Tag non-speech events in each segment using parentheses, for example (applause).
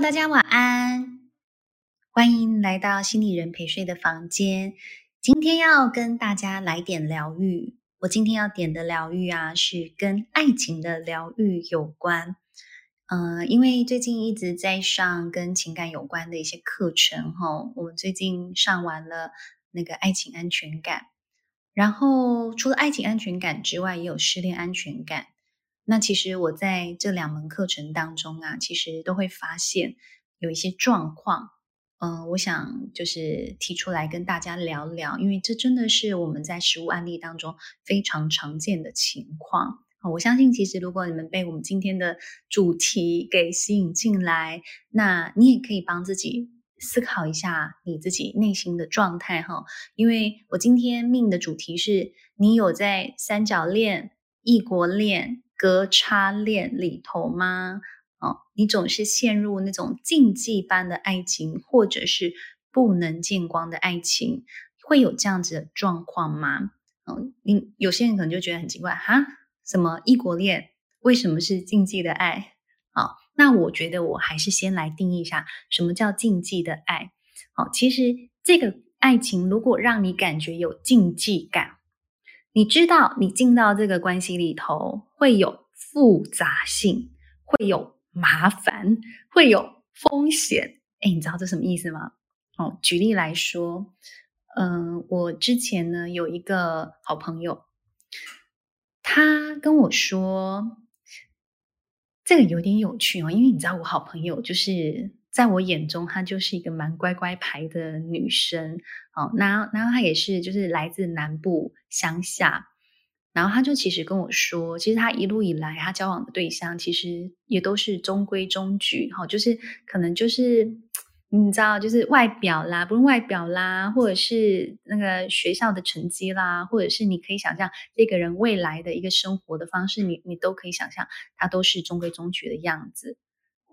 大家晚安，欢迎来到心理人陪睡的房间。今天要跟大家来点疗愈。我今天要点的疗愈啊，是跟爱情的疗愈有关。嗯、因为最近一直在上跟情感有关的一些课程哈，我们最近上完了那个爱情安全感，然后除了爱情安全感之外，也有失恋安全感。那其实我在这两门课程当中啊，其实都会发现有一些状况，嗯、我想就是提出来跟大家聊聊，因为这真的是我们在实务案例当中非常常见的情况。我相信，其实如果你们被我们今天的主题给吸引进来，那你也可以帮自己思考一下你自己内心的状态哈。因为我今天命的主题是你有在三角恋、异国恋、隔差恋里头吗？哦，你总是陷入那种禁忌般的爱情，或者是不能见光的爱情，会有这样子的状况吗？嗯，你有些人可能就觉得很奇怪，哈，什么异国恋？为什么是禁忌的爱？好，那我觉得我还是先来定义一下，什么叫禁忌的爱？好，其实这个爱情如果让你感觉有禁忌感。你知道，你进到这个关系里头会有复杂性，会有麻烦，会有风险。哎，你知道这什么意思吗？哦，举例来说，嗯、我之前呢有一个好朋友，他跟我说，这个有点有趣哦，因为你知道我好朋友就是。在我眼中，她就是一个蛮乖乖牌的女生，哦，然后，然后她也是，就是来自南部乡下，然后他就其实跟我说，其实他一路以来，他交往的对象其实也都是中规中矩，哈，就是可能就是你知道，就是外表啦，不论外表啦，或者是那个学校的成绩啦，或者是你可以想象这个人未来的一个生活的方式，你你都可以想象，他都是中规中矩的样子，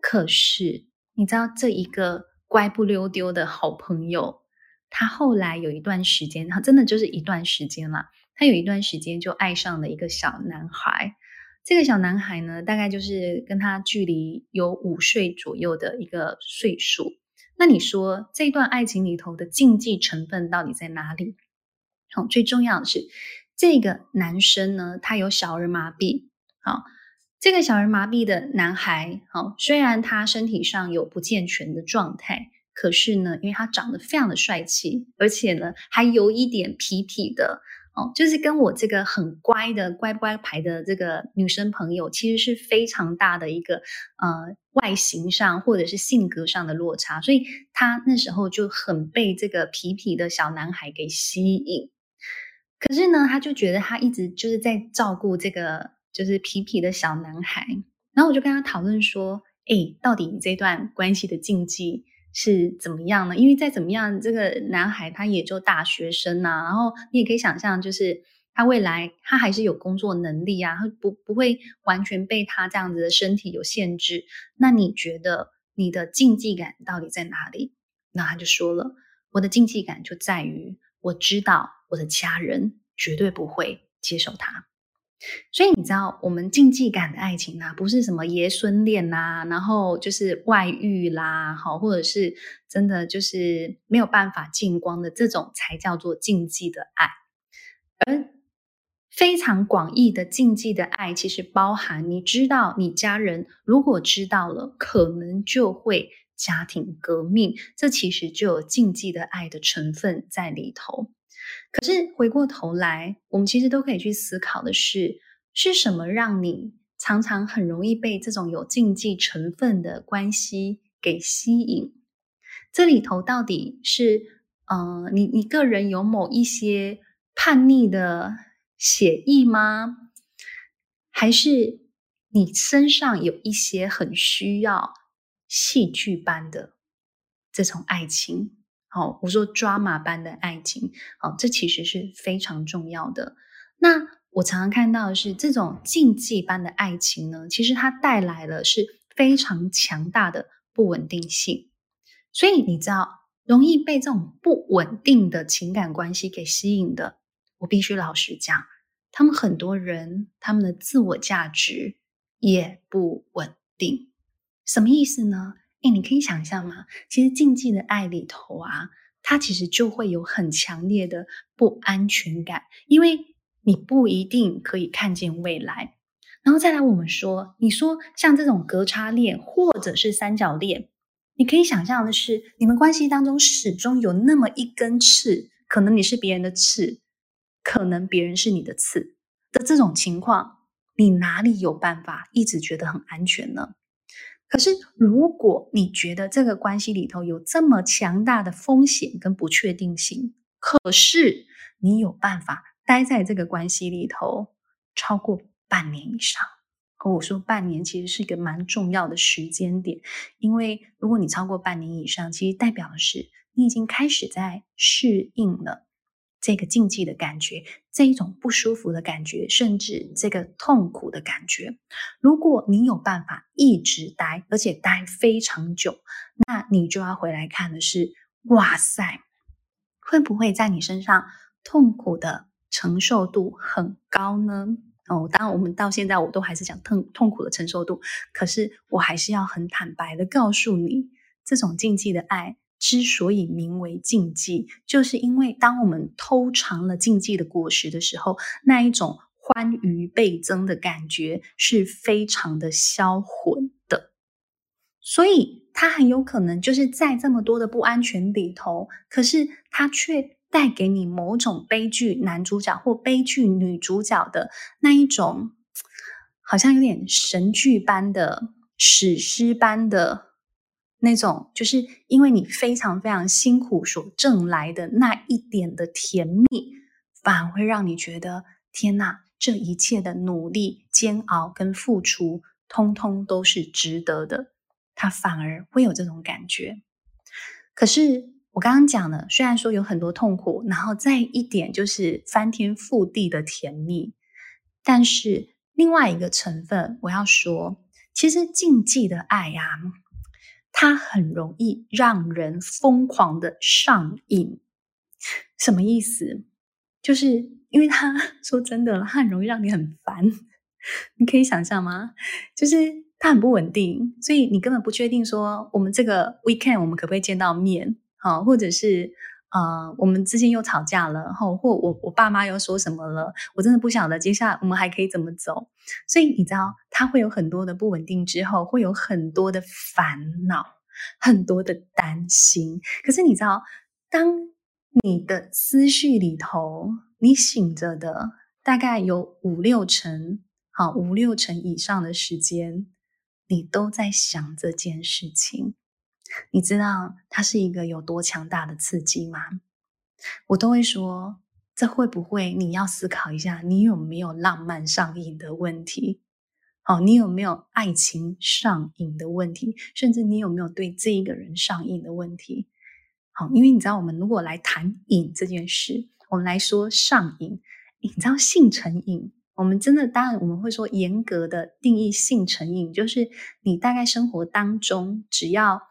可是。你知道这一个乖不溜丢的好朋友，他后来有一段时间，他真的就是一段时间了。他有一段时间就爱上了一个小男孩。这个小男孩呢，大概就是跟他距离有五岁左右的一个岁数。那你说这段爱情里头的禁忌成分到底在哪里？好，最重要的是这个男生呢，他有小儿麻痹。好。这个小儿麻痹的男孩，哦，虽然他身体上有不健全的状态，可是呢，因为他长得非常的帅气，而且呢，还有一点痞痞的，哦，就是跟我这个很乖的乖乖牌的这个女生朋友，其实是非常大的一个呃外形上或者是性格上的落差，所以他那时候就很被这个痞痞的小男孩给吸引。可是呢，他就觉得他一直就是在照顾这个。就是皮皮的小男孩，然后我就跟他讨论说：“诶，到底你这段关系的禁忌是怎么样呢？因为再怎么样，这个男孩他也就大学生呐、啊，然后你也可以想象，就是他未来他还是有工作能力啊，不不会完全被他这样子的身体有限制。那你觉得你的禁忌感到底在哪里？”那他就说了：“我的禁忌感就在于我知道我的家人绝对不会接受他。”所以你知道，我们禁忌感的爱情啊，不是什么爷孙恋呐，然后就是外遇啦，好，或者是真的就是没有办法见光的这种才叫做禁忌的爱。而非常广义的禁忌的爱，其实包含你知道，你家人如果知道了，可能就会家庭革命，这其实就有禁忌的爱的成分在里头。可是回过头来，我们其实都可以去思考的是，是什么让你常常很容易被这种有禁忌成分的关系给吸引？这里头到底是，呃，你你个人有某一些叛逆的血意吗？还是你身上有一些很需要戏剧般的这种爱情？好，我说抓马般的爱情，好，这其实是非常重要的。那我常常看到的是，这种禁忌般的爱情呢，其实它带来了是非常强大的不稳定性。所以你知道，容易被这种不稳定的情感关系给吸引的，我必须老实讲，他们很多人他们的自我价值也不稳定。什么意思呢？哎，你可以想象吗？其实禁忌的爱里头啊，它其实就会有很强烈的不安全感，因为你不一定可以看见未来。然后再来，我们说，你说像这种隔差恋或者是三角恋，你可以想象的是，你们关系当中始终有那么一根刺，可能你是别人的刺，可能别人是你的刺的这种情况，你哪里有办法一直觉得很安全呢？可是，如果你觉得这个关系里头有这么强大的风险跟不确定性，可是你有办法待在这个关系里头超过半年以上，和我说半年其实是一个蛮重要的时间点，因为如果你超过半年以上，其实代表的是你已经开始在适应了这个禁忌的感觉，这一种不舒服的感觉，甚至这个痛苦的感觉。如果你有办法一直待，而且待非常久，那你就要回来看的是，哇塞，会不会在你身上痛苦的承受度很高呢？哦，当然，我们到现在我都还是讲痛痛苦的承受度，可是我还是要很坦白的告诉你，这种禁忌的爱之所以名为禁忌，就是因为当我们偷尝了禁忌的果实的时候，那一种欢愉倍增的感觉是非常的销魂的，所以它很有可能就是在这么多的不安全里头，可是它却。带给你某种悲剧男主角或悲剧女主角的那一种，好像有点神剧般的、史诗般的那种，就是因为你非常非常辛苦所挣来的那一点的甜蜜，反而会让你觉得天哪，这一切的努力、煎熬跟付出，通通都是值得的。他反而会有这种感觉，可是。我刚刚讲了，虽然说有很多痛苦，然后再一点就是翻天覆地的甜蜜，但是另外一个成分，我要说，其实禁忌的爱呀、它很容易让人疯狂的上瘾。什么意思？就是因为他 (laughs) 说真的，它很容易让你很烦。你可以想象吗？就是它很不稳定，所以你根本不确定说，我们这个 weekend 我们可不可以见到面。好，或者是呃，我们之间又吵架了，后或我我爸妈又说什么了，我真的不晓得接下来我们还可以怎么走。所以你知道，他会有很多的不稳定，之后会有很多的烦恼，很多的担心。可是你知道，当你的思绪里头，你醒着的大概有五六成，好，五六成以上的时间，你都在想这件事情。你知道它是一个有多强大的刺激吗？我都会说，这会不会你要思考一下，你有没有浪漫上瘾的问题？好，你有没有爱情上瘾的问题？甚至你有没有对这一个人上瘾的问题？好，因为你知道，我们如果来谈瘾这件事，我们来说上瘾，你知道性成瘾，我们真的当然我们会说严格的定义性成瘾，就是你大概生活当中只要。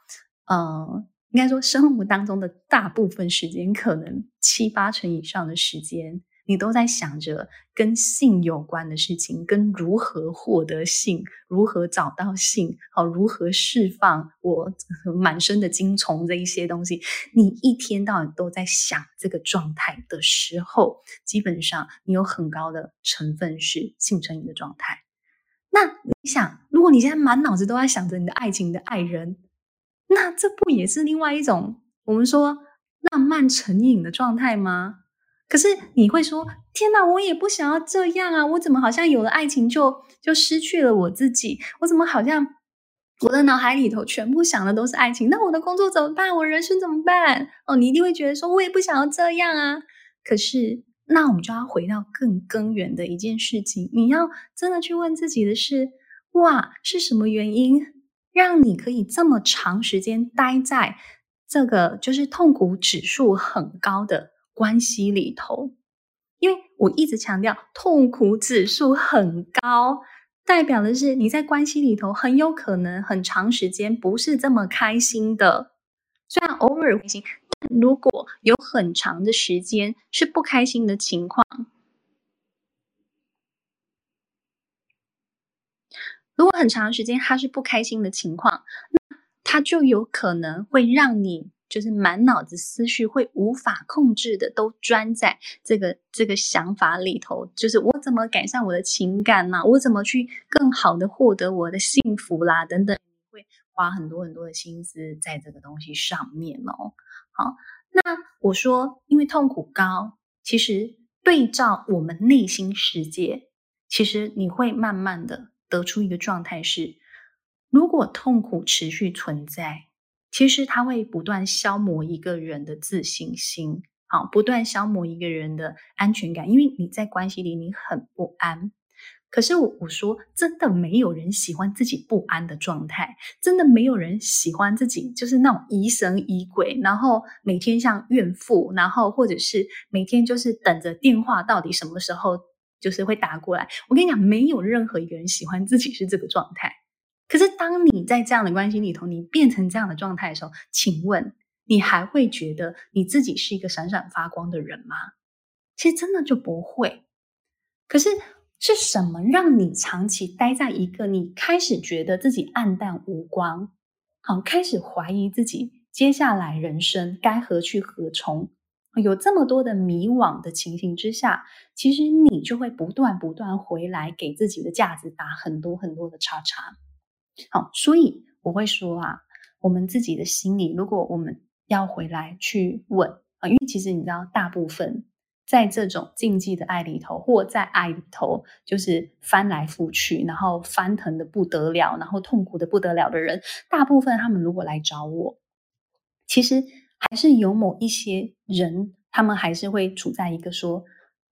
呃，应该说，生活当中的大部分时间，可能七八成以上的时间，你都在想着跟性有关的事情，跟如何获得性，如何找到性，好，如何释放我 (laughs) 满身的精虫这一些东西。你一天到晚都在想这个状态的时候，基本上你有很高的成分是性成瘾的状态。那你想，如果你现在满脑子都在想着你的爱情你的爱人，那这不也是另外一种我们说浪漫成瘾的状态吗？可是你会说：“天哪，我也不想要这样啊！我怎么好像有了爱情就就失去了我自己？我怎么好像我的脑海里头全部想的都是爱情？那我的工作怎么办？我人生怎么办？”哦，你一定会觉得说：“我也不想要这样啊！”可是，那我们就要回到更根源的一件事情，你要真的去问自己的是：哇，是什么原因？让你可以这么长时间待在这个就是痛苦指数很高的关系里头，因为我一直强调痛苦指数很高，代表的是你在关系里头很有可能很长时间不是这么开心的。虽然偶尔开心，但如果有很长的时间是不开心的情况。如果很长时间他是不开心的情况，那他就有可能会让你就是满脑子思绪会无法控制的都钻在这个这个想法里头，就是我怎么改善我的情感呢？我怎么去更好的获得我的幸福啦？等等，你会花很多很多的心思在这个东西上面哦。好，那我说，因为痛苦高，其实对照我们内心世界，其实你会慢慢的得出一个状态是。如果痛苦持续存在，其实它会不断消磨一个人的自信心，好，不断消磨一个人的安全感，因为你在关系里你很不安。可是我我说，真的没有人喜欢自己不安的状态，真的没有人喜欢自己就是那种疑神疑鬼，然后每天像怨妇，然后或者是每天就是等着电话到底什么时候就是会打过来。我跟你讲，没有任何一个人喜欢自己是这个状态。可是，当你在这样的关系里头，你变成这样的状态的时候，请问你还会觉得你自己是一个闪闪发光的人吗？其实真的就不会。可是是什么让你长期待在一个你开始觉得自己黯淡无光，好，开始怀疑自己接下来人生该何去何从，有这么多的迷惘的情形之下，其实你就会不断不断回来给自己的架子打很多很多的叉叉。好，所以我会说啊，我们自己的心里，如果我们要回来去问啊，因为其实你知道，大部分在这种禁忌的爱里头，或在爱里头，就是翻来覆去，然后翻腾的不得了，然后痛苦的不得了的人，大部分他们如果来找我，其实还是有某一些人，他们还是会处在一个说，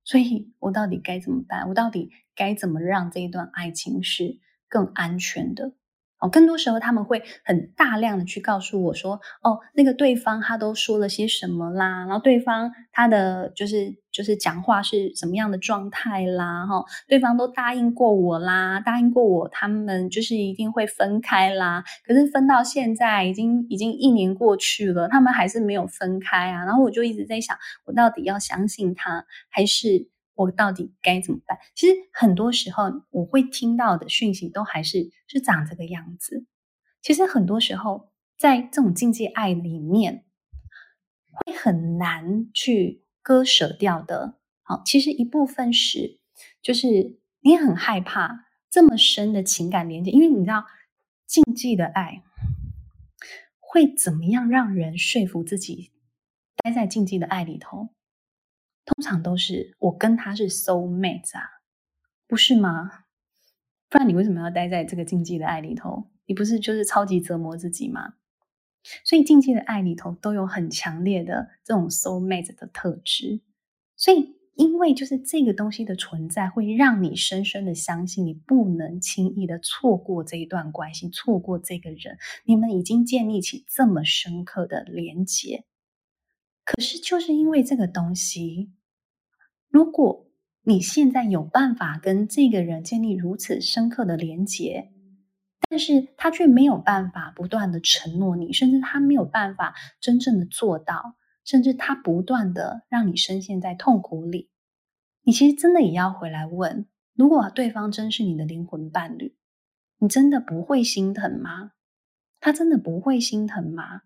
所以我到底该怎么办？我到底该怎么让这一段爱情是更安全的？哦，更多时候他们会很大量的去告诉我说，哦，那个对方他都说了些什么啦，然后对方他的就是就是讲话是什么样的状态啦，哈，对方都答应过我啦，答应过我他们就是一定会分开啦，可是分到现在已经已经一年过去了，他们还是没有分开啊，然后我就一直在想，我到底要相信他还是？我到底该怎么办？其实很多时候我会听到的讯息都还是是长这个样子。其实很多时候在这种禁忌爱里面，会很难去割舍掉的。好，其实一部分是就是你很害怕这么深的情感连接，因为你知道禁忌的爱会怎么样让人说服自己待在禁忌的爱里头？通常都是我跟他是 soul mate 啊，不是吗？不然你为什么要待在这个禁忌的爱里头？你不是就是超级折磨自己吗？所以禁忌的爱里头都有很强烈的这种 soul mate 的特质。所以因为就是这个东西的存在，会让你深深的相信你不能轻易的错过这一段关系，错过这个人。你们已经建立起这么深刻的连结。可是就是因为这个东西。如果你现在有办法跟这个人建立如此深刻的连结，但是他却没有办法不断的承诺你，甚至他没有办法真正的做到，甚至他不断的让你深陷在痛苦里，你其实真的也要回来问：如果对方真是你的灵魂伴侣，你真的不会心疼吗？他真的不会心疼吗？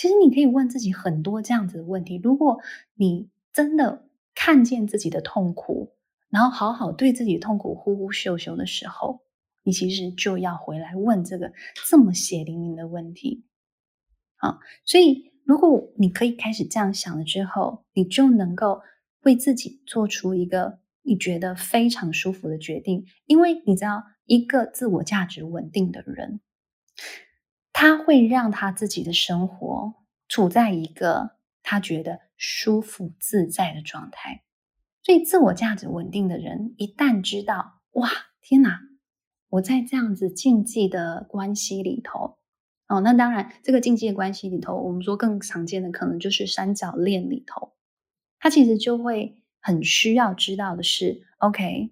其实你可以问自己很多这样子的问题。如果你真的看见自己的痛苦，然后好好对自己痛苦呼呼秀秀的时候，你其实就要回来问这个这么血淋淋的问题。好，所以如果你可以开始这样想了之后，你就能够为自己做出一个你觉得非常舒服的决定，因为你知道，一个自我价值稳定的人，他会让他自己的生活处在一个他觉得。舒服自在的状态，所以自我价值稳定的人，一旦知道哇，天哪，我在这样子禁忌的关系里头，哦，那当然，这个禁忌的关系里头，我们说更常见的可能就是三角恋里头，他其实就会很需要知道的是，OK，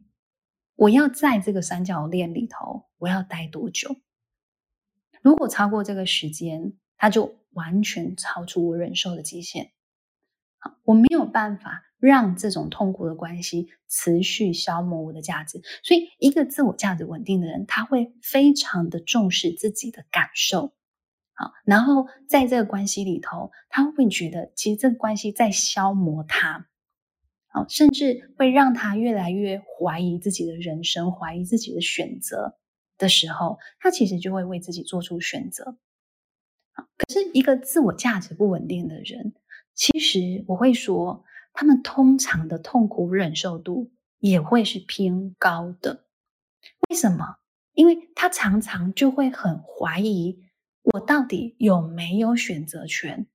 我要在这个三角恋里头，我要待多久？如果超过这个时间，他就完全超出我忍受的极限。我没有办法让这种痛苦的关系持续消磨我的价值，所以一个自我价值稳定的人，他会非常的重视自己的感受，好，然后在这个关系里头，他会觉得其实这个关系在消磨他，好，甚至会让他越来越怀疑自己的人生，怀疑自己的选择的时候，他其实就会为自己做出选择。可是一个自我价值不稳定的人，其实我会说，他们通常的痛苦忍受度也会是偏高的。为什么？因为他常常就会很怀疑。我到底有没有选择权？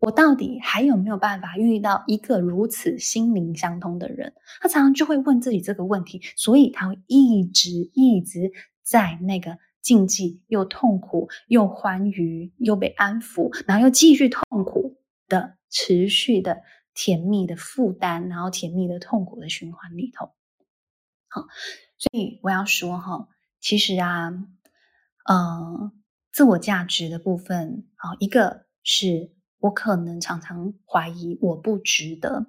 我到底还有没有办法遇到一个如此心灵相通的人？他常常就会问自己这个问题，所以他会一直一直在那个禁忌又痛苦又欢愉又被安抚，然后又继续痛苦的持续的甜蜜的负担，然后甜蜜的痛苦的循环里头。好，所以我要说哈，其实啊，嗯。自我价值的部分，啊，一个是我可能常常怀疑我不值得，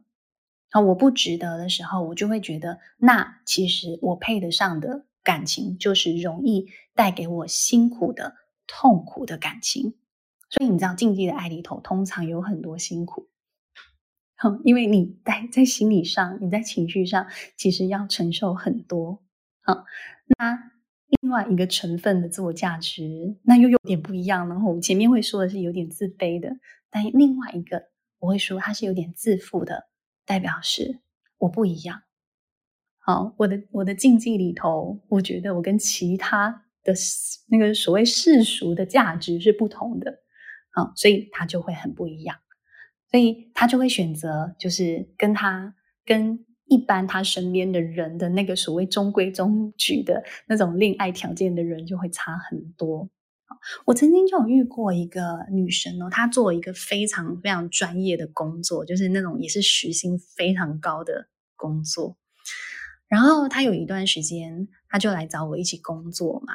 啊，我不值得的时候，我就会觉得，那其实我配得上的感情，就是容易带给我辛苦的、痛苦的感情。所以你知道，禁忌的爱里头通常有很多辛苦，哼因为你在在心理上，你在情绪上，其实要承受很多，好，那。另外一个成分的自我价值，那又有点不一样。然后我们前面会说的是有点自卑的，但另外一个我会说它是有点自负的，代表是我不一样。好，我的我的禁忌里头，我觉得我跟其他的那个所谓世俗的价值是不同的，好，所以他就会很不一样，所以他就会选择就是跟他跟。一般他身边的人的那个所谓中规中矩的那种恋爱条件的人就会差很多。我曾经就有遇过一个女生哦，她做一个非常非常专业的工作，就是那种也是时薪非常高的工作。然后他有一段时间，他就来找我一起工作嘛。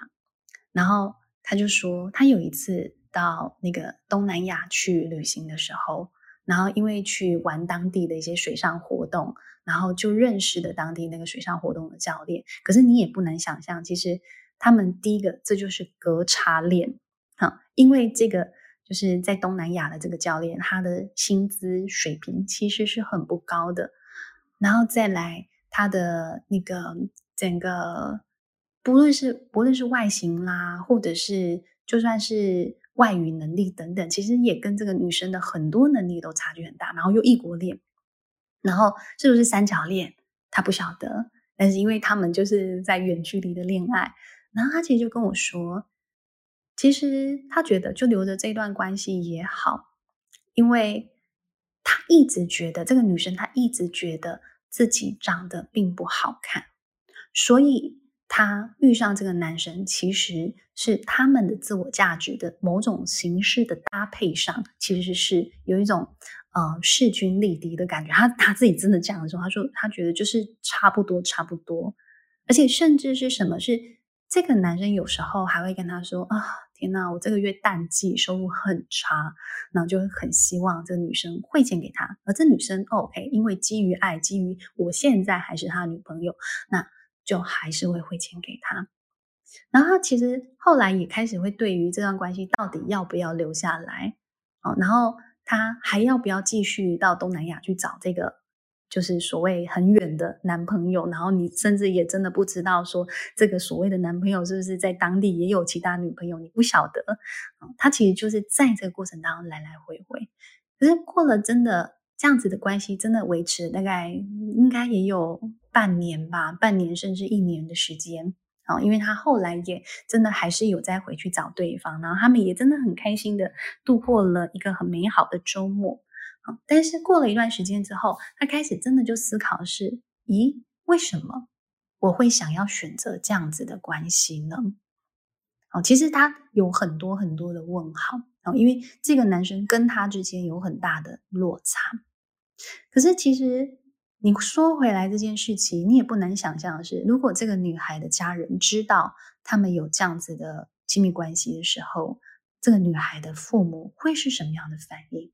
然后他就说，他有一次到那个东南亚去旅行的时候，然后因为去玩当地的一些水上活动。然后就认识了当地那个水上活动的教练，可是你也不难想象，其实他们第一个这就是隔差恋，哈，因为这个就是在东南亚的这个教练，他的薪资水平其实是很不高的，然后再来他的那个整个，不论是不论是外形啦，或者是就算是外语能力等等，其实也跟这个女生的很多能力都差距很大，然后又异国恋。然后是不是三角恋？他不晓得，但是因为他们就是在远距离的恋爱，然后他其实就跟我说，其实他觉得就留着这段关系也好，因为他一直觉得这个女生，她一直觉得自己长得并不好看，所以她遇上这个男生，其实是他们的自我价值的某种形式的搭配上，其实是有一种。呃，势均力敌的感觉，他他自己真的这样说，他说他觉得就是差不多，差不多，而且甚至是什么是这个男生有时候还会跟他说啊，天哪，我这个月淡季，收入很差，然后就很希望这个女生汇钱给他，而这女生 OK，因为基于爱，基于我现在还是他女朋友，那就还是会汇钱给他。然后他其实后来也开始会对于这段关系到底要不要留下来，哦，然后。他还要不要继续到东南亚去找这个，就是所谓很远的男朋友？然后你甚至也真的不知道说这个所谓的男朋友是不是在当地也有其他女朋友？你不晓得。他其实就是在这个过程当中来来回回。可是过了真的这样子的关系，真的维持大概应该也有半年吧，半年甚至一年的时间。啊，因为他后来也真的还是有再回去找对方，然后他们也真的很开心的度过了一个很美好的周末。啊，但是过了一段时间之后，他开始真的就思考是：咦，为什么我会想要选择这样子的关系呢？哦，其实他有很多很多的问号。哦，因为这个男生跟他之间有很大的落差。可是其实。你说回来这件事情，你也不难想象的是，如果这个女孩的家人知道他们有这样子的亲密关系的时候，这个女孩的父母会是什么样的反应？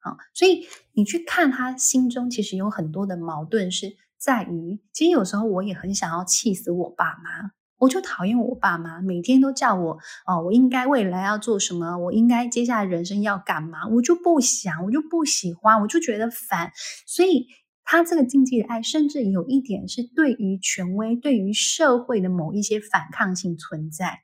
啊，所以你去看他心中其实有很多的矛盾，是在于，其实有时候我也很想要气死我爸妈，我就讨厌我爸妈，每天都叫我哦，我应该未来要做什么，我应该接下来人生要干嘛，我就不想，我就不喜欢，我就觉得烦。所以他这个禁忌的爱，甚至有一点是对于权威、对于社会的某一些反抗性存在。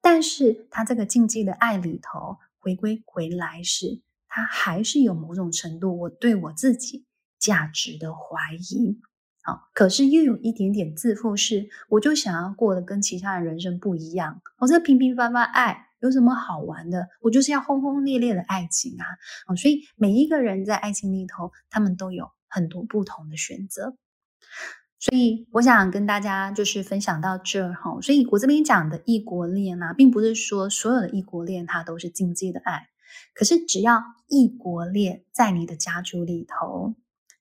但是他这个禁忌的爱里头，回归回来是，他还是有某种程度我对我自己价值的怀疑。好，可是又有一点点自负，是我就想要过得跟其他人人生不一样。我这平平凡凡爱有什么好玩的？我就是要轰轰烈烈的爱情啊！哦，所以每一个人在爱情里头，他们都有很多不同的选择。所以我想跟大家就是分享到这儿哈。所以我这边讲的异国恋啊，并不是说所有的异国恋它都是禁忌的爱，可是只要异国恋在你的家族里头，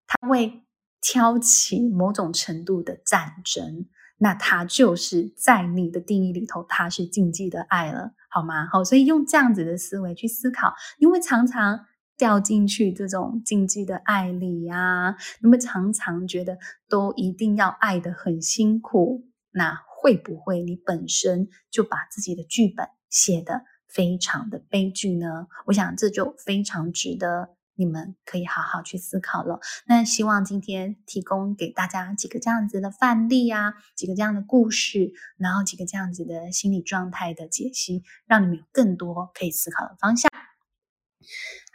他会。挑起某种程度的战争，那他就是在你的定义里头，他是禁忌的爱了，好吗？好，所以用这样子的思维去思考，因为常常掉进去这种禁忌的爱里呀，那么常常觉得都一定要爱得很辛苦，那会不会你本身就把自己的剧本写的非常的悲剧呢？我想这就非常值得。你们可以好好去思考了。那希望今天提供给大家几个这样子的范例啊，几个这样的故事，然后几个这样子的心理状态的解析，让你们有更多可以思考的方向。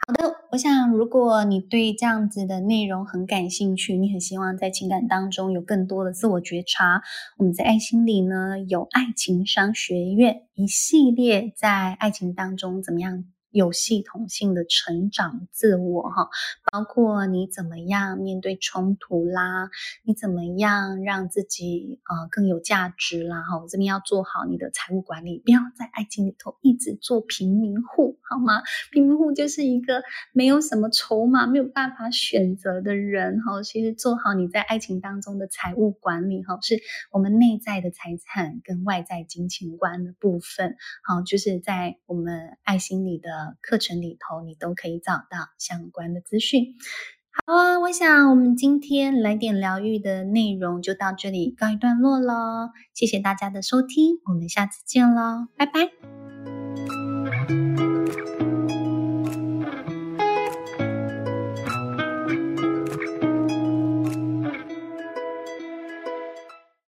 好的，我想如果你对这样子的内容很感兴趣，你很希望在情感当中有更多的自我觉察，我们在爱心里呢有爱情商学院一系列在爱情当中怎么样有系统性的成长自我哈，包括你怎么样面对冲突啦，你怎么样让自己呃更有价值啦哈，我这边要做好你的财务管理，不要在爱情里头一直做贫民户好吗？贫民户就是一个没有什么筹码、没有办法选择的人哈。其实做好你在爱情当中的财务管理哈，是我们内在的财产跟外在金钱观的部分，好，就是在我们爱心里的课程里头，你都可以找到相关的资讯。好啊，我想我们今天来点疗愈的内容就到这里告一段落喽。谢谢大家的收听，我们下次见喽，拜拜。